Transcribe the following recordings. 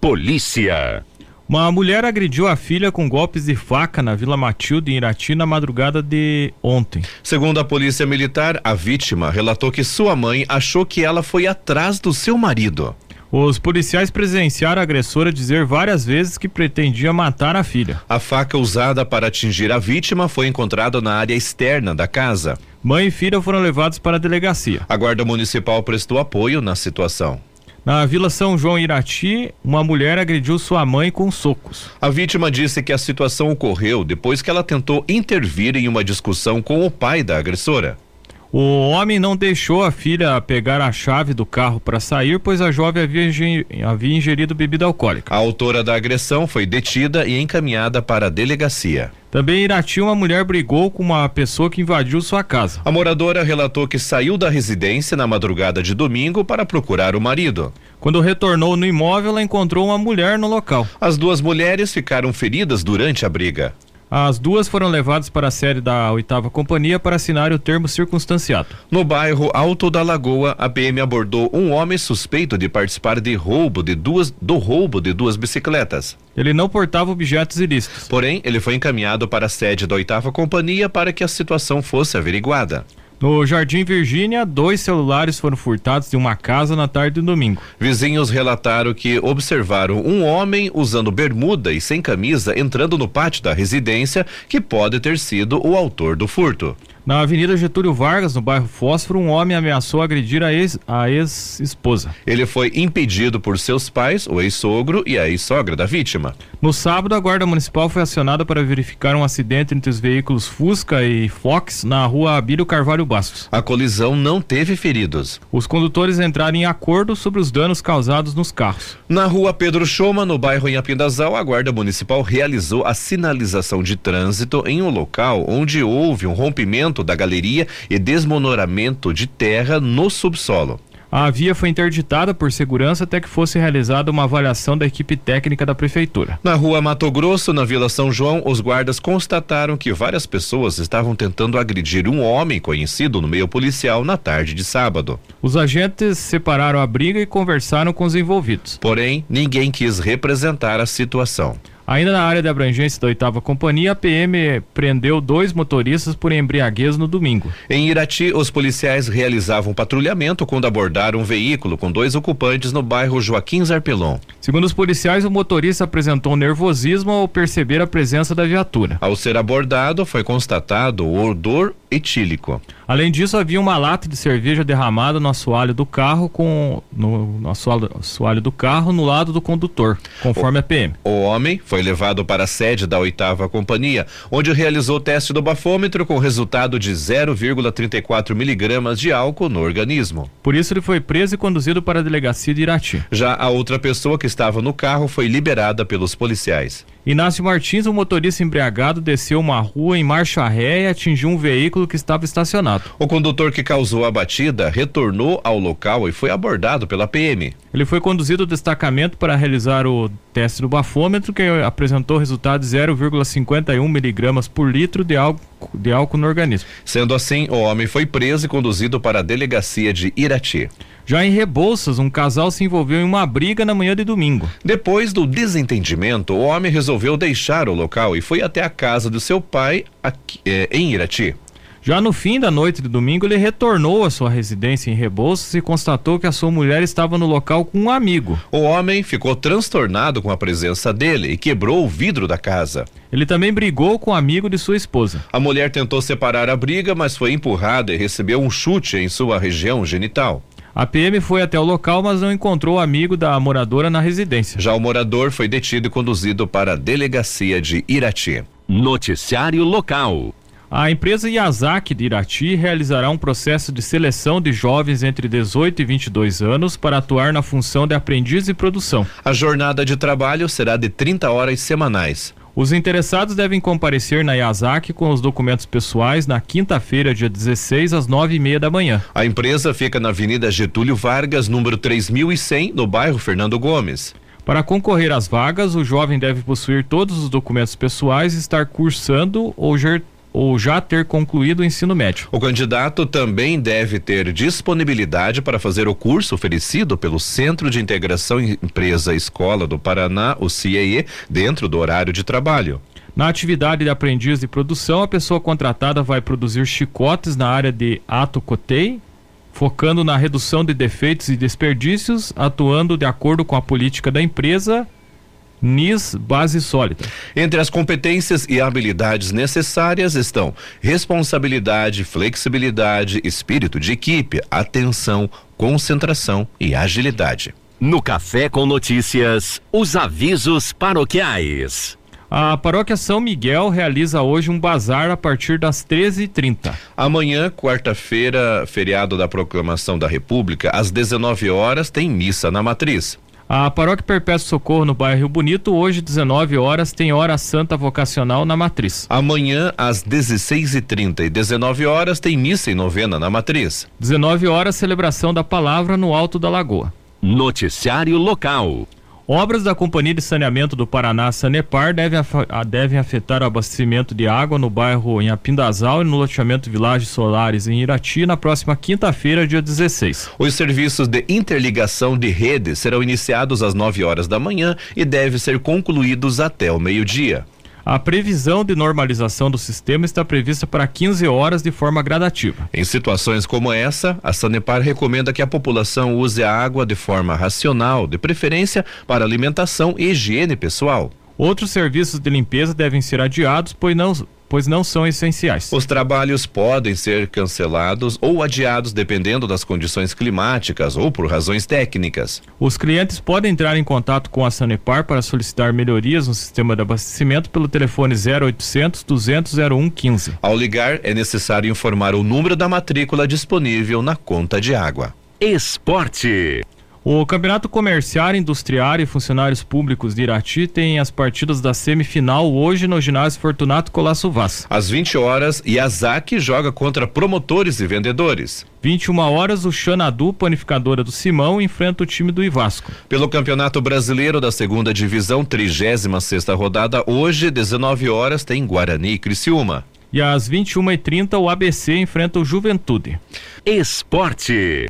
Polícia. Uma mulher agrediu a filha com golpes de faca na Vila Matilde, em Irati, na madrugada de ontem. Segundo a polícia militar, a vítima relatou que sua mãe achou que ela foi atrás do seu marido. Os policiais presenciaram a agressora dizer várias vezes que pretendia matar a filha. A faca usada para atingir a vítima foi encontrada na área externa da casa. Mãe e filha foram levados para a delegacia. A Guarda Municipal prestou apoio na situação. Na Vila São João Irati, uma mulher agrediu sua mãe com socos. A vítima disse que a situação ocorreu depois que ela tentou intervir em uma discussão com o pai da agressora. O homem não deixou a filha pegar a chave do carro para sair, pois a jovem havia, ingerido bebida alcoólica. A autora da agressão foi detida e encaminhada para a delegacia. Também em Irati, uma mulher brigou com uma pessoa que invadiu sua casa. A moradora relatou que saiu da residência na madrugada de domingo para procurar o marido. Quando retornou no imóvel, ela encontrou uma mulher no local. As duas mulheres ficaram feridas durante a briga. As duas foram levadas para a sede da oitava companhia para assinar o termo circunstanciado. No bairro Alto da Lagoa, a PM abordou um homem suspeito de participar de roubo de duas, do roubo de duas bicicletas. Ele não portava objetos ilícitos. Porém, ele foi encaminhado para a sede da oitava companhia para que a situação fosse averiguada. No Jardim Virgínia, dois celulares foram furtados de uma casa na tarde do domingo. Vizinhos relataram que observaram um homem usando bermuda e sem camisa entrando no pátio da residência, que pode ter sido o autor do furto. Na Avenida Getúlio Vargas, no bairro Fósforo, um homem ameaçou agredir a ex-esposa. Ex Ele foi impedido por seus pais, o ex-sogro e a ex-sogra da vítima. No sábado, a Guarda Municipal foi acionada para verificar um acidente entre os veículos Fusca e Fox na rua Abílio Carvalho Bastos. A colisão não teve feridos. Os condutores entraram em acordo sobre os danos causados nos carros. Na rua Pedro Choma, no bairro Inhapindazal, a Guarda Municipal realizou a sinalização de trânsito em um local onde houve um rompimento da galeria e desmonoramento de terra no subsolo. A via foi interditada por segurança até que fosse realizada uma avaliação da equipe técnica da prefeitura. Na rua Mato Grosso, na Vila São João, os guardas constataram que várias pessoas estavam tentando agredir um homem conhecido no meio policial na tarde de sábado. Os agentes separaram a briga e conversaram com os envolvidos. Porém, ninguém quis representar a situação. Ainda na área de abrangência da oitava companhia, a PM prendeu dois motoristas por embriaguez no domingo. Em Irati, os policiais realizavam patrulhamento quando abordaram um veículo com dois ocupantes no bairro Joaquim Zarpelon. Segundo os policiais, o motorista apresentou nervosismo ao perceber a presença da viatura. Ao ser abordado, foi constatado o odor etílico. Além disso, havia uma lata de cerveja derramada no assoalho do carro com no, no assoalho, assoalho do carro no lado do condutor, conforme o, a PM. O homem foi levado para a sede da oitava companhia, onde realizou o teste do bafômetro com resultado de 0,34 miligramas de álcool no organismo. Por isso ele foi preso e conduzido para a delegacia de Irati. Já a outra pessoa que estava no carro foi liberada pelos policiais. Inácio Martins, um motorista embriagado, desceu uma rua em marcha ré e atingiu um veículo que estava estacionado. O condutor que causou a batida retornou ao local e foi abordado pela PM. Ele foi conduzido ao destacamento para realizar o teste do bafômetro, que apresentou resultado de 0,51 miligramas por litro de álcool, de álcool no organismo. Sendo assim, o homem foi preso e conduzido para a delegacia de Irati. Já em Rebouças, um casal se envolveu em uma briga na manhã de domingo. Depois do desentendimento, o homem resolveu deixar o local e foi até a casa do seu pai aqui, eh, em Irati. Já no fim da noite de domingo, ele retornou à sua residência em Rebouças e constatou que a sua mulher estava no local com um amigo. O homem ficou transtornado com a presença dele e quebrou o vidro da casa. Ele também brigou com o um amigo de sua esposa. A mulher tentou separar a briga, mas foi empurrada e recebeu um chute em sua região genital. A PM foi até o local, mas não encontrou o amigo da moradora na residência. Já o morador foi detido e conduzido para a delegacia de Irati. Noticiário local. A empresa Yazaki de Irati realizará um processo de seleção de jovens entre 18 e 22 anos para atuar na função de aprendiz de produção. A jornada de trabalho será de 30 horas semanais. Os interessados devem comparecer na Yazaki com os documentos pessoais na quinta-feira, dia 16, às nove e meia da manhã. A empresa fica na Avenida Getúlio Vargas, número 3100, no bairro Fernando Gomes. Para concorrer às vagas, o jovem deve possuir todos os documentos pessoais e estar cursando ou, ou já ter concluído o ensino médio. O candidato também deve ter disponibilidade para fazer o curso oferecido pelo Centro de Integração Empresa Escola do Paraná, o CIE, dentro do horário de trabalho. Na atividade de aprendiz de produção, a pessoa contratada vai produzir chicotes na área de ato cotei, focando na redução de defeitos e desperdícios, atuando de acordo com a política da empresa NIS Base Sólida. Entre as competências e habilidades necessárias estão responsabilidade, flexibilidade, espírito de equipe, atenção, concentração e agilidade. No Café com Notícias, os avisos paroquiais. A paróquia São Miguel realiza hoje um bazar a partir das 13h30. Amanhã, quarta-feira, feriado da Proclamação da República, às 19 horas, tem missa na matriz. A Paróquia Perpétuo Socorro no bairro Rio Bonito, hoje 19 horas, tem hora santa vocacional na matriz. Amanhã às 16h30 e 19 horas tem missa e novena na matriz. 19 horas celebração da palavra no Alto da Lagoa. Noticiário local. Obras da Companhia de Saneamento do Paraná, Sanepar, devem, devem afetar o abastecimento de água no bairro em Apindazal e no loteamento Village Solares em Irati na próxima quinta-feira, dia 16. Os serviços de interligação de redes serão iniciados às 9 horas da manhã e devem ser concluídos até o meio-dia. A previsão de normalização do sistema está prevista para 15 horas de forma gradativa. Em situações como essa, a Sanepar recomenda que a população use a água de forma racional, de preferência para alimentação e higiene pessoal. Outros serviços de limpeza devem ser adiados, pois não, pois não são essenciais. Os trabalhos podem ser cancelados ou adiados dependendo das condições climáticas ou por razões técnicas. Os clientes podem entrar em contato com a Sanepar para solicitar melhorias no sistema de abastecimento pelo telefone 0800 200 0115. Ao ligar, é necessário informar o número da matrícula disponível na conta de água. Esporte. O Campeonato Comerciário, Industriário e Funcionários Públicos de Irati tem as partidas da semifinal hoje no ginásio Fortunato Colasso Vaz. Às 20 horas, Yazaki joga contra promotores e vendedores. 21 horas, o Xanadu, panificadora do Simão, enfrenta o time do Ivasco. Pelo Campeonato Brasileiro da Segunda Divisão, 36 sexta rodada, hoje, 19 horas, tem Guarani e Criciúma. E às 21h30, o ABC enfrenta o Juventude. Esporte.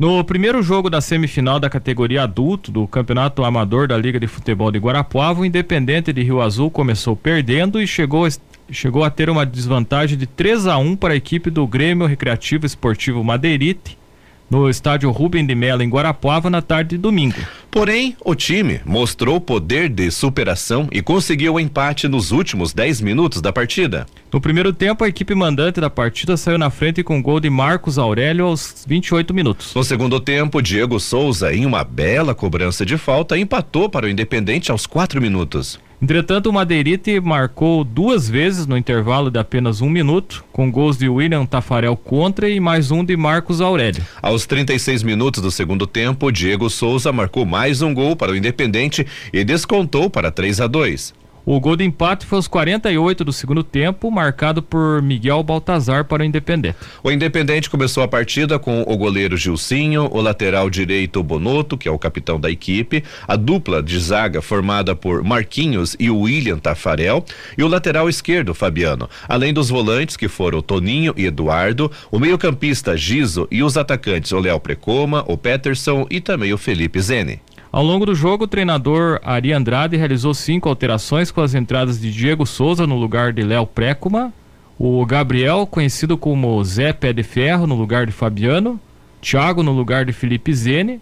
No primeiro jogo da semifinal da categoria adulto do Campeonato Amador da Liga de Futebol de Guarapuava, o Independente de Rio Azul começou perdendo e chegou, chegou a ter uma desvantagem de 3 a 1 para a equipe do Grêmio Recreativo Esportivo Madeirite, no estádio Rubem de Mello, em Guarapuava, na tarde de domingo. Porém, o time mostrou poder de superação e conseguiu o empate nos últimos 10 minutos da partida. No primeiro tempo, a equipe mandante da partida saiu na frente com gol de Marcos Aurélio aos 28 minutos. No segundo tempo, Diego Souza, em uma bela cobrança de falta, empatou para o Independente aos 4 minutos. Entretanto, o Madeirite marcou duas vezes no intervalo de apenas um minuto, com gols de William Tafarel contra e mais um de Marcos Aurélio. Aos 36 minutos do segundo tempo, Diego Souza marcou mais um gol para o Independente e descontou para 3 a 2. O gol de empate foi aos 48 do segundo tempo, marcado por Miguel Baltazar para o Independente. O Independente começou a partida com o goleiro Gilcinho, o lateral direito Bonoto, que é o capitão da equipe, a dupla de zaga formada por Marquinhos e William Tafarel e o lateral esquerdo Fabiano, além dos volantes que foram Toninho e Eduardo, o meio-campista Giso e os atacantes o Léo Precoma, o Peterson e também o Felipe Zene. Ao longo do jogo, o treinador Ari Andrade realizou cinco alterações com as entradas de Diego Souza no lugar de Léo Précoma, o Gabriel, conhecido como Zé Pé de Ferro, no lugar de Fabiano, Thiago no lugar de Felipe Zene,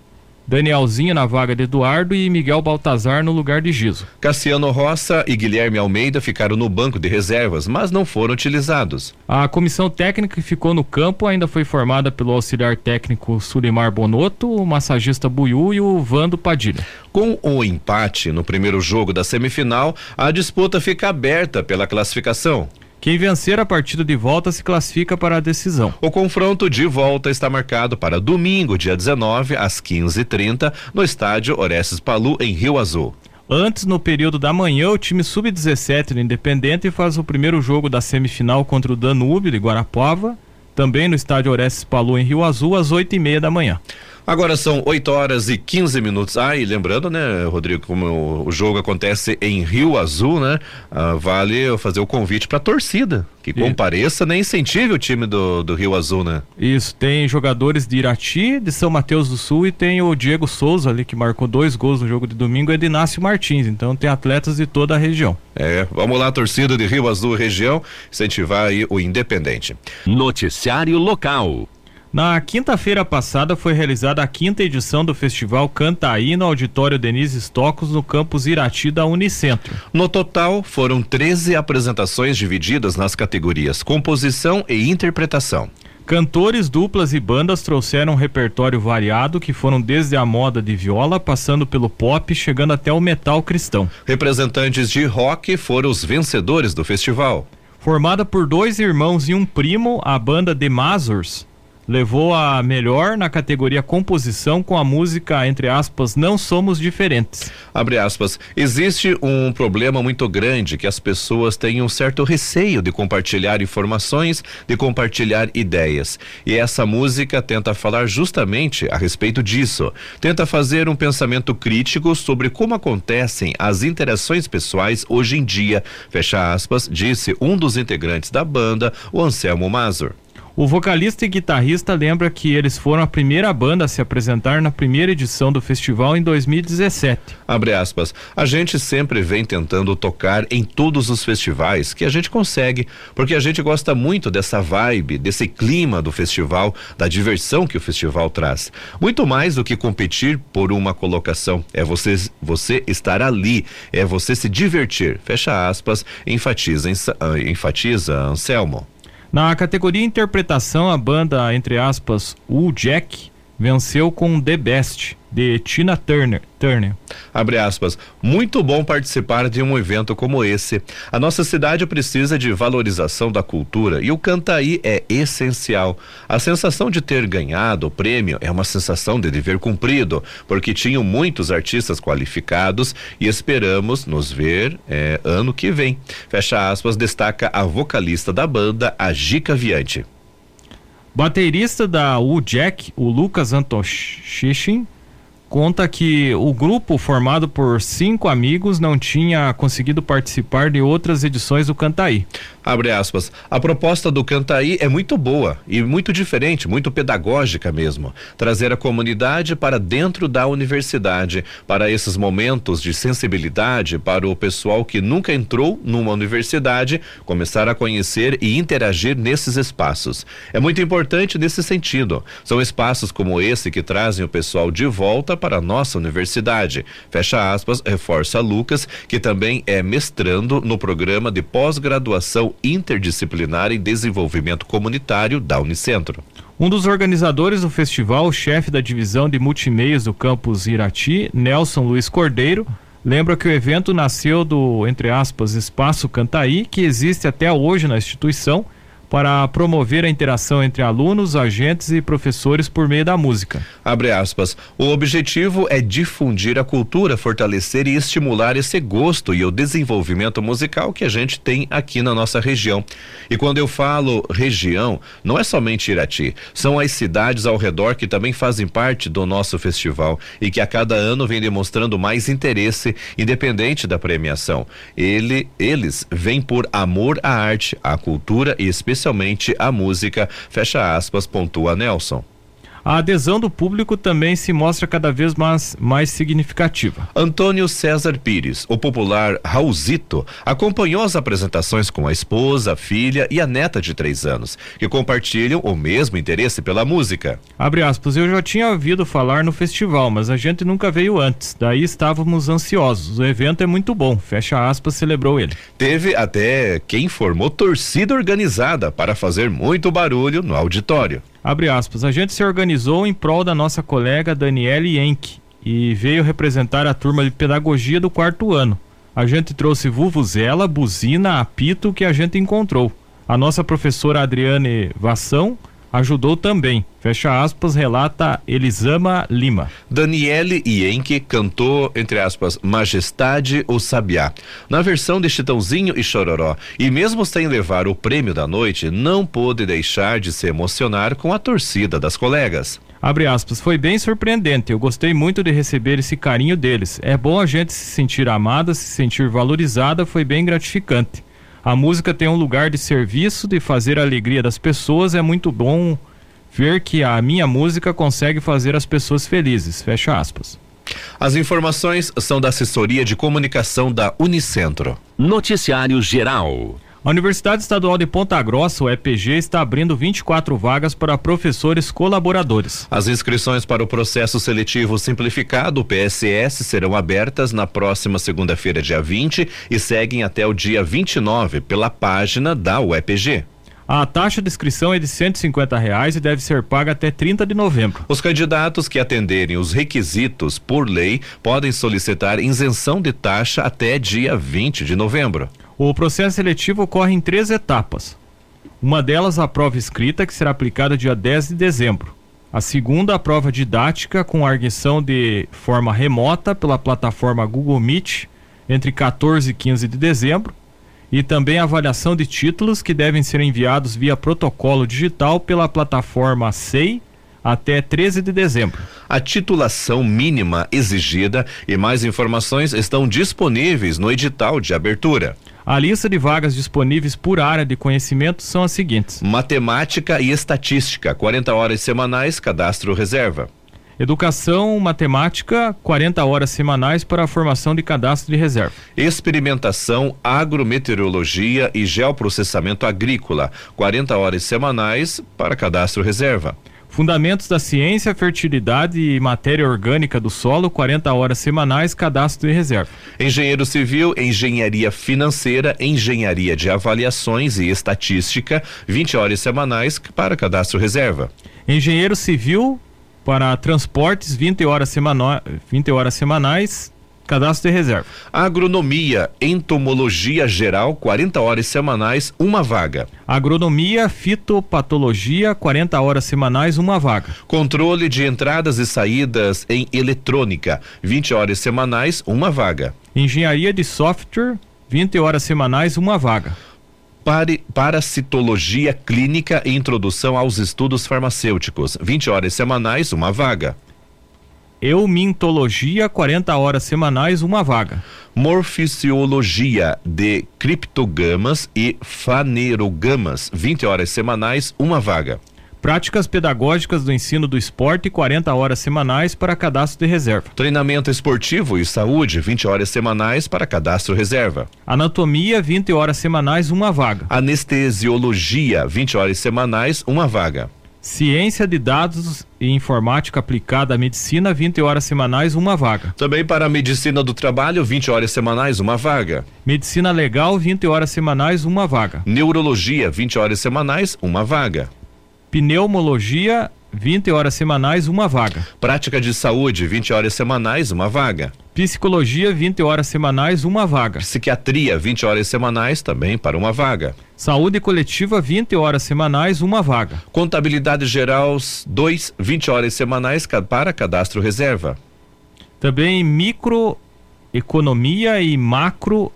Danielzinho na vaga de Eduardo e Miguel Baltazar no lugar de Giso. Cassiano Roça e Guilherme Almeida ficaram no banco de reservas, mas não foram utilizados. A comissão técnica que ficou no campo ainda foi formada pelo auxiliar técnico Sulimar Bonotto, o massagista Buiu e o Vando Padilha. Com o empate no primeiro jogo da semifinal, a disputa fica aberta pela classificação. Quem vencer a partida de volta se classifica para a decisão. O confronto de volta está marcado para domingo, dia 19, às 15h30, no estádio Orestes Palu, em Rio Azul. Antes, no período da manhã, o time sub-17 do Independente faz o primeiro jogo da semifinal contra o Danúbio de Guarapuava, também no estádio Orestes Palu, em Rio Azul, às 8 e meia da manhã. Agora são 8 horas e 15 minutos. Ah, e lembrando, né, Rodrigo, como o, jogo acontece em Rio Azul, né? Ah, vale fazer o convite para a torcida que compareça, né? Incentive o time do, do Rio Azul, né? Isso, tem jogadores de Irati, de São Mateus do Sul e tem o Diego Souza ali que marcou dois gols no jogo de domingo, é de Inácio Martins. Então tem atletas de toda a região. É, vamos lá, torcida de Rio Azul região, incentivar aí o Independente. Noticiário local. Na quinta-feira passada foi realizada a quinta edição do Festival Cantaí no Auditório Denise Stocos, no campus Irati da Unicentro. No total, foram 13 apresentações divididas nas categorias composição e interpretação. Cantores, duplas e bandas trouxeram um repertório variado que foram desde a moda de viola, passando pelo pop, chegando até o metal cristão. Representantes de rock foram os vencedores do festival. Formada por dois irmãos e um primo, a banda The Mazurs levou a melhor na categoria composição com a música, entre aspas, Não Somos Diferentes. Abre aspas. Existe um problema muito grande que as pessoas têm um certo receio de compartilhar informações, de compartilhar ideias. E essa música tenta falar justamente a respeito disso. Tenta fazer um pensamento crítico sobre como acontecem as interações pessoais hoje em dia. Fecha aspas, disse um dos integrantes da banda, o Anselmo Mazur. O vocalista e guitarrista lembra que eles foram a primeira banda a se apresentar na primeira edição do festival em 2017. Abre aspas. A gente sempre vem tentando tocar em todos os festivais que a gente consegue, porque a gente gosta muito dessa vibe, desse clima do festival, da diversão que o festival traz. Muito mais do que competir por uma colocação, é você você estar ali, é você se divertir. Fecha aspas, enfatiza, ah, enfatiza Anselmo. Na categoria interpretação, a banda, entre aspas, o Jack, venceu com The Best de Tina Turner. Turner. Abre aspas. Muito bom participar de um evento como esse. A nossa cidade precisa de valorização da cultura e o Cantaí é essencial. A sensação de ter ganhado o prêmio é uma sensação de dever cumprido, porque tinham muitos artistas qualificados e esperamos nos ver é, ano que vem. Fecha aspas, destaca a vocalista da banda, a Gica Viante. Baterista da U-Jack, o Lucas Antoshishin, conta que o grupo formado por cinco amigos não tinha conseguido participar de outras edições do Cantaí. Abre aspas. A proposta do Cantaí é muito boa e muito diferente, muito pedagógica mesmo. Trazer a comunidade para dentro da universidade, para esses momentos de sensibilidade para o pessoal que nunca entrou numa universidade, começar a conhecer e interagir nesses espaços. É muito importante nesse sentido. São espaços como esse que trazem o pessoal de volta para nossa universidade. Fecha aspas, reforça Lucas, que também é mestrando no programa de pós-graduação interdisciplinar em desenvolvimento comunitário da Unicentro. Um dos organizadores do festival, chefe da divisão de multimeios do campus Irati, Nelson Luiz Cordeiro, lembra que o evento nasceu do, entre aspas, Espaço Cantaí, que existe até hoje na instituição para promover a interação entre alunos, agentes e professores por meio da música. Abre aspas. O objetivo é difundir a cultura, fortalecer e estimular esse gosto e o desenvolvimento musical que a gente tem aqui na nossa região. E quando eu falo região, não é somente Irati, são as cidades ao redor que também fazem parte do nosso festival e que a cada ano vem demonstrando mais interesse, independente da premiação. Ele, eles vêm por amor à arte, à cultura e especialmente especialmente a música, fecha aspas, pontua Nelson. A adesão do público também se mostra cada vez mais, mais significativa. Antônio César Pires, o popular Raulzito, acompanhou as apresentações com a esposa, a filha e a neta de três anos, que compartilham o mesmo interesse pela música. Abre aspas, eu já tinha ouvido falar no festival, mas a gente nunca veio antes, daí estávamos ansiosos. O evento é muito bom, fecha aspas, celebrou ele. Teve até quem formou torcida organizada para fazer muito barulho no auditório. Abre aspas, a gente se organizou em prol da nossa colega Daniele Enck e veio representar a turma de pedagogia do quarto ano. A gente trouxe vuvuzela, buzina, apito que a gente encontrou. A nossa professora Adriane Vassão ajudou também. Fecha aspas, relata Elisama Lima. Daniele Ienke cantou, entre aspas, Majestade ou Sabiá, na versão de Chitãozinho e Chororó. E mesmo sem levar o prêmio da noite, não pôde deixar de se emocionar com a torcida das colegas. Abre aspas, foi bem surpreendente. Eu gostei muito de receber esse carinho deles. É bom a gente se sentir amada, se sentir valorizada, foi bem gratificante. A música tem um lugar de serviço, de fazer a alegria das pessoas. É muito bom ver que a minha música consegue fazer as pessoas felizes. Fecha aspas. As informações são da assessoria de comunicação da Unicentro. Noticiário Geral. A Universidade Estadual de Ponta Grossa, o EPG, está abrindo 24 vagas para professores colaboradores. As inscrições para o processo seletivo simplificado, o PSS, serão abertas na próxima segunda-feira, dia 20, e seguem até o dia 29 pela página da UEPG. A taxa de inscrição é de R$ reais e deve ser paga até 30 de novembro. Os candidatos que atenderem os requisitos por lei podem solicitar isenção de taxa até dia 20 de novembro. O processo seletivo ocorre em três etapas. Uma delas, a prova escrita, que será aplicada dia 10 de dezembro. A segunda, a prova didática, com arguição de forma remota pela plataforma Google Meet, entre 14 e 15 de dezembro. E também a avaliação de títulos, que devem ser enviados via protocolo digital pela plataforma SEI até 13 de dezembro. A titulação mínima exigida e mais informações estão disponíveis no edital de abertura. A lista de vagas disponíveis por área de conhecimento são as seguintes: Matemática e Estatística, 40 horas semanais, cadastro reserva. Educação, matemática, 40 horas semanais para a formação de cadastro de reserva. Experimentação, agrometeorologia e geoprocessamento agrícola, 40 horas semanais para cadastro reserva. Fundamentos da ciência, fertilidade e matéria orgânica do solo, 40 horas semanais, cadastro e reserva. Engenheiro civil, engenharia financeira, engenharia de avaliações e estatística, 20 horas semanais para cadastro reserva. Engenheiro civil para transportes, 20 horas, semana, 20 horas semanais, Cadastro de reserva. Agronomia, entomologia geral, 40 horas semanais, uma vaga. Agronomia, fitopatologia, 40 horas semanais, uma vaga. Controle de entradas e saídas em eletrônica, 20 horas semanais, uma vaga. Engenharia de software, 20 horas semanais, uma vaga. Parasitologia clínica e introdução aos estudos farmacêuticos, 20 horas semanais, uma vaga. Eumintologia, 40 horas semanais, uma vaga. Morfisiologia de criptogamas e fanerogamas, 20 horas semanais, uma vaga. Práticas pedagógicas do ensino do esporte, 40 horas semanais para cadastro de reserva. Treinamento esportivo e saúde, 20 horas semanais para cadastro reserva. Anatomia, 20 horas semanais, uma vaga. Anestesiologia, 20 horas semanais, uma vaga. Ciência de dados e informática aplicada à medicina, 20 horas semanais, uma vaga. Também para a medicina do trabalho, 20 horas semanais, uma vaga. Medicina legal, 20 horas semanais, uma vaga. Neurologia, 20 horas semanais, uma vaga. Pneumologia, 20 horas semanais, uma vaga. Prática de saúde, 20 horas semanais, uma vaga. Psicologia, 20 horas semanais, uma vaga. Psiquiatria, 20 horas semanais, também para uma vaga. Saúde coletiva, 20 horas semanais, uma vaga. Contabilidade geral, 2, 20 horas semanais para cadastro reserva. Também microeconomia e macro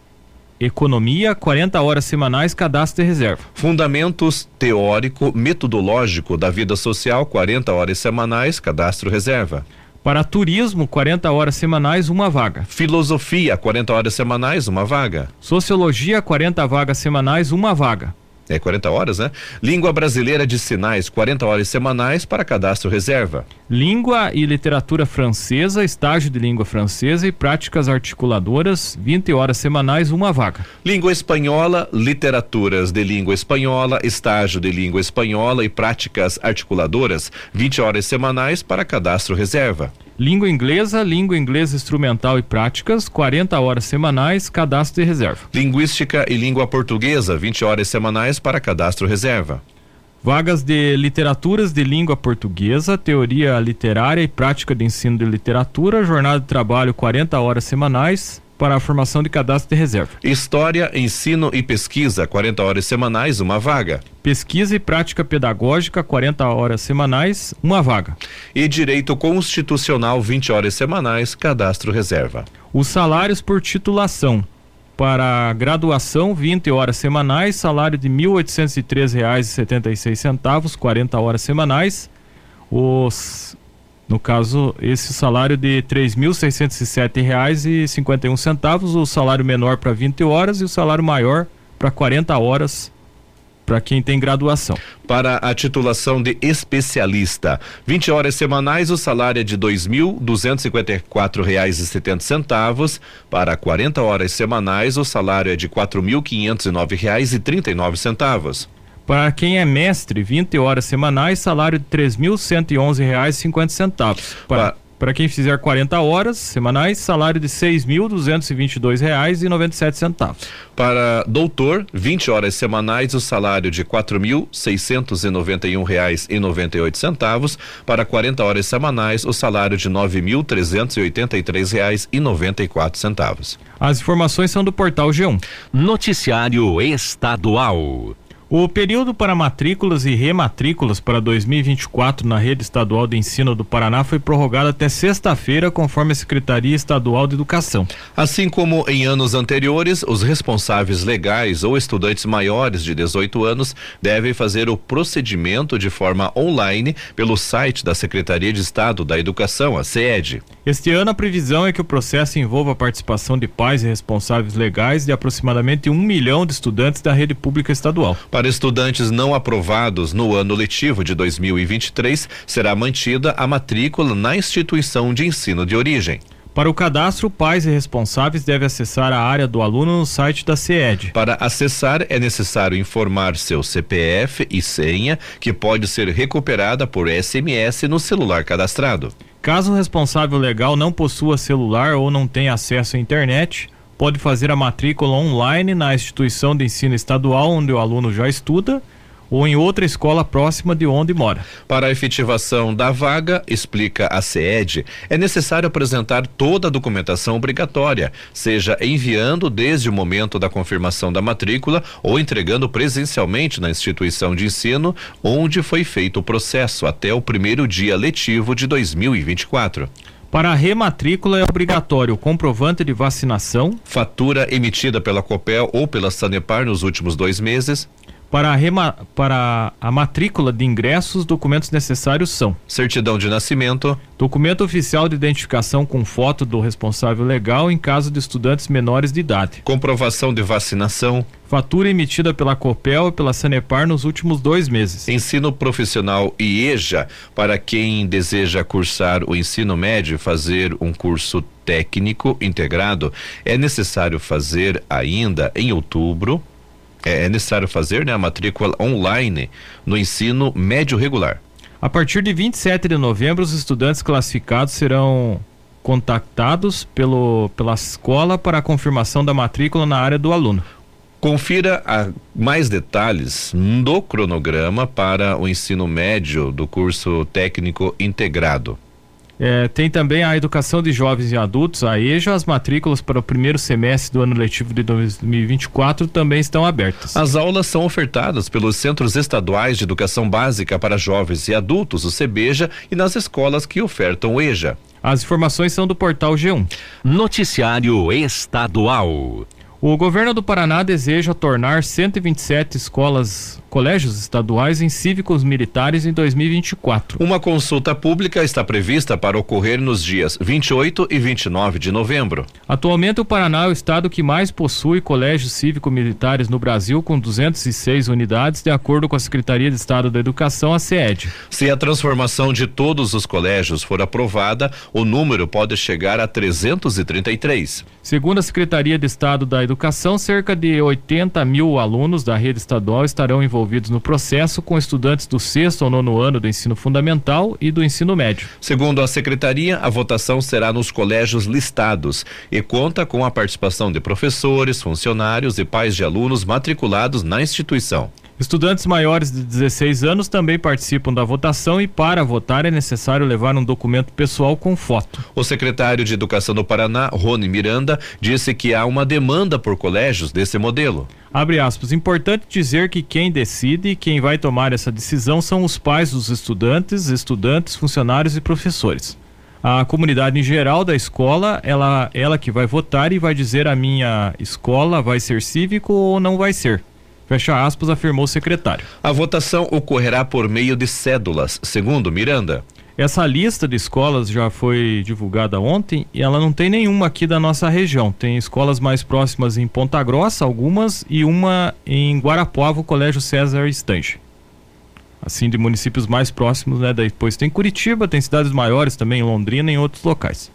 Economia, 40 horas semanais, cadastro e reserva. Fundamentos teórico, metodológico da vida social, 40 horas semanais, cadastro reserva. Para turismo, 40 horas semanais, uma vaga. Filosofia, 40 horas semanais, uma vaga. Sociologia, 40 vagas semanais, uma vaga. É 40 horas, né? Língua brasileira de sinais, 40 horas semanais para cadastro reserva. Língua e literatura francesa, estágio de língua francesa e práticas articuladoras, 20 horas semanais, uma vaga. Língua espanhola, literaturas de língua espanhola, estágio de língua espanhola e práticas articuladoras, 20 horas semanais para cadastro reserva. Língua inglesa, língua inglesa instrumental e práticas, 40 horas semanais, cadastro e reserva. Linguística e língua portuguesa, 20 horas semanais para cadastro reserva. Vagas de literaturas de língua portuguesa, teoria literária e prática de ensino de literatura, jornada de trabalho 40 horas semanais, para a formação de cadastro de reserva. História, ensino e pesquisa, 40 horas semanais, uma vaga. Pesquisa e prática pedagógica, 40 horas semanais, uma vaga. E direito constitucional, 20 horas semanais, cadastro reserva. Os salários por titulação. Para graduação, 20 horas semanais, salário de R$ 1.803,76, 40 horas semanais. Os no caso, esse salário de R$ 3.607,51, o salário menor para 20 horas e o salário maior para 40 horas para quem tem graduação. Para a titulação de especialista, 20 horas semanais, o salário é de R$ 2.254,70. Para 40 horas semanais, o salário é de R$ 4.509,39. Para quem é mestre, 20 horas semanais, salário de R$ 3.111,50. Para, para quem fizer 40 horas semanais, salário de R$ 6.222,97. Para doutor, 20 horas semanais, o salário de R$ 4.691,98. Para 40 horas semanais, o salário de R$ 9.383,94. As informações são do portal G1. Noticiário Estadual. O período para matrículas e rematrículas para 2024 na rede estadual de ensino do Paraná foi prorrogado até sexta-feira, conforme a Secretaria Estadual de Educação. Assim como em anos anteriores, os responsáveis legais ou estudantes maiores de 18 anos devem fazer o procedimento de forma online pelo site da Secretaria de Estado da Educação, a SED. Este ano a previsão é que o processo envolva a participação de pais e responsáveis legais de aproximadamente um milhão de estudantes da rede pública estadual. Para para estudantes não aprovados no ano letivo de 2023, será mantida a matrícula na instituição de ensino de origem. Para o cadastro, pais e responsáveis devem acessar a área do aluno no site da CED. Para acessar, é necessário informar seu CPF e senha, que pode ser recuperada por SMS no celular cadastrado. Caso o responsável legal não possua celular ou não tenha acesso à internet, pode fazer a matrícula online na instituição de ensino estadual onde o aluno já estuda ou em outra escola próxima de onde mora. Para a efetivação da vaga, explica a CED, é necessário apresentar toda a documentação obrigatória, seja enviando desde o momento da confirmação da matrícula ou entregando presencialmente na instituição de ensino onde foi feito o processo até o primeiro dia letivo de 2024. Para a rematrícula é obrigatório comprovante de vacinação, fatura emitida pela Copel ou pela Sanepar nos últimos dois meses, para a, rema, para a matrícula de ingressos, documentos necessários são: certidão de nascimento, documento oficial de identificação com foto do responsável legal em caso de estudantes menores de idade, comprovação de vacinação, fatura emitida pela Copel e pela Sanepar nos últimos dois meses. Ensino profissional e EJA. Para quem deseja cursar o ensino médio e fazer um curso técnico integrado, é necessário fazer ainda em outubro é, é necessário fazer né, a matrícula online no ensino médio regular. A partir de 27 de novembro, os estudantes classificados serão contactados pelo, pela escola para a confirmação da matrícula na área do aluno. Confira a, mais detalhes do cronograma para o ensino médio do curso técnico integrado. É, tem também a educação de jovens e adultos, a EJA, as matrículas para o primeiro semestre do ano letivo de 2024 também estão abertas. As aulas são ofertadas pelos Centros Estaduais de Educação Básica para Jovens e Adultos, o CEBEJA, e nas escolas que ofertam o EJA. As informações são do portal G1. Noticiário Estadual. O governo do Paraná deseja tornar 127 escolas colégios estaduais em cívicos militares em 2024. Uma consulta pública está prevista para ocorrer nos dias 28 e 29 de novembro. Atualmente, o Paraná é o estado que mais possui colégios cívico-militares no Brasil, com 206 unidades, de acordo com a Secretaria de Estado da Educação, a SED. Se a transformação de todos os colégios for aprovada, o número pode chegar a 333. Segundo a Secretaria de Estado da Educação, cerca de 80 mil alunos da rede estadual estarão envolvidos envolvidos no processo com estudantes do sexto ou nono ano do ensino fundamental e do ensino médio. Segundo a secretaria, a votação será nos colégios listados e conta com a participação de professores, funcionários e pais de alunos matriculados na instituição. Estudantes maiores de 16 anos também participam da votação e para votar é necessário levar um documento pessoal com foto. O secretário de Educação do Paraná, Rony Miranda, disse que há uma demanda por colégios desse modelo. Abre aspas. Importante dizer que quem decide e quem vai tomar essa decisão são os pais dos estudantes, estudantes, funcionários e professores. A comunidade em geral da escola, ela, ela que vai votar e vai dizer a minha escola vai ser cívico ou não vai ser. Fecha aspas, afirmou o secretário. A votação ocorrerá por meio de cédulas, segundo Miranda. Essa lista de escolas já foi divulgada ontem e ela não tem nenhuma aqui da nossa região. Tem escolas mais próximas em Ponta Grossa, algumas, e uma em Guarapuava, o Colégio César Estange. Assim, de municípios mais próximos, né? Depois tem Curitiba, tem cidades maiores também, em Londrina e em outros locais.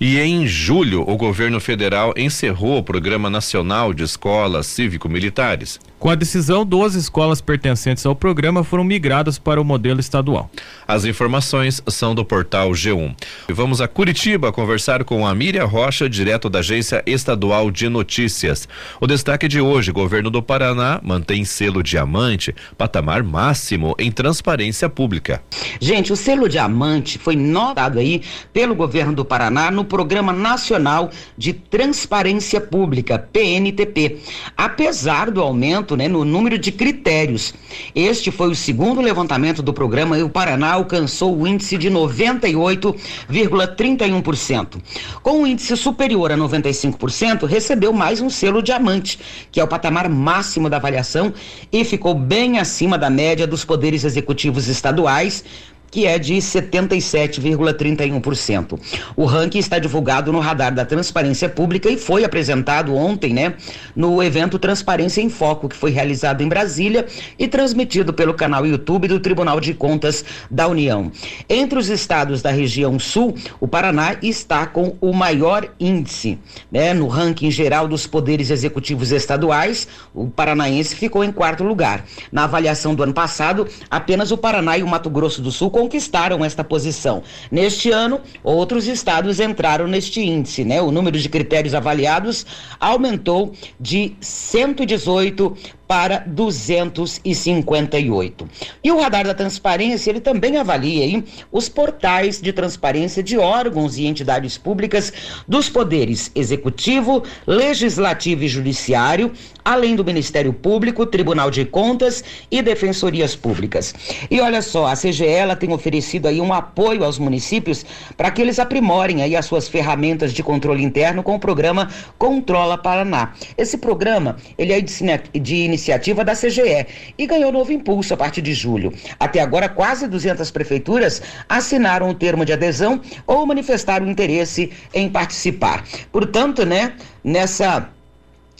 E em julho, o governo federal encerrou o Programa Nacional de Escolas Cívico-Militares. Com a decisão, 12 escolas pertencentes ao programa foram migradas para o modelo estadual. As informações são do portal G1. E vamos a Curitiba conversar com a Miriam Rocha, direto da Agência Estadual de Notícias. O destaque de hoje: governo do Paraná mantém selo diamante, patamar máximo em transparência pública. Gente, o selo diamante foi notado aí pelo governo do Paraná no Programa Nacional de Transparência Pública, PNTP. Apesar do aumento né, no número de critérios. Este foi o segundo levantamento do programa e o Paraná alcançou o índice de 98,31%. Com um índice superior a 95%, recebeu mais um selo diamante, que é o patamar máximo da avaliação e ficou bem acima da média dos poderes executivos estaduais que é de 77,31%. O ranking está divulgado no radar da Transparência Pública e foi apresentado ontem, né, no evento Transparência em Foco, que foi realizado em Brasília e transmitido pelo canal YouTube do Tribunal de Contas da União. Entre os estados da região Sul, o Paraná está com o maior índice, né, no ranking geral dos poderes executivos estaduais, o paranaense ficou em quarto lugar. Na avaliação do ano passado, apenas o Paraná e o Mato Grosso do Sul conquistaram esta posição. Neste ano, outros estados entraram neste índice, né? O número de critérios avaliados aumentou de 118 para 258. E o radar da transparência, ele também avalia hein, os portais de transparência de órgãos e entidades públicas dos poderes executivo, legislativo e judiciário, além do Ministério Público, Tribunal de Contas e defensorias públicas. E olha só, a CGE ela tem oferecido aí um apoio aos municípios para que eles aprimorem aí as suas ferramentas de controle interno com o programa Controla Paraná. Esse programa, ele é de, de iniciativa iniciativa da CGE e ganhou novo impulso a partir de julho. Até agora, quase 200 prefeituras assinaram o termo de adesão ou manifestaram interesse em participar. Portanto, né, nessa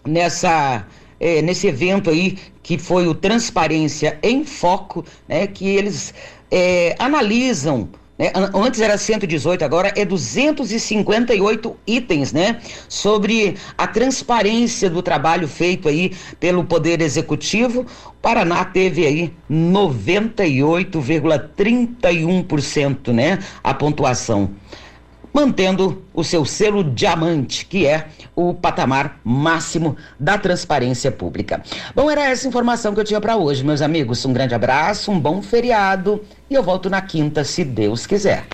nessa é, nesse evento aí que foi o Transparência em Foco, né, que eles é, analisam né? Antes era 118, agora é 258 itens, né? Sobre a transparência do trabalho feito aí pelo Poder Executivo. O Paraná teve aí 98,31%, né? A pontuação mantendo o seu selo diamante, que é o patamar máximo da transparência pública. Bom, era essa informação que eu tinha para hoje, meus amigos. Um grande abraço, um bom feriado e eu volto na quinta, se Deus quiser.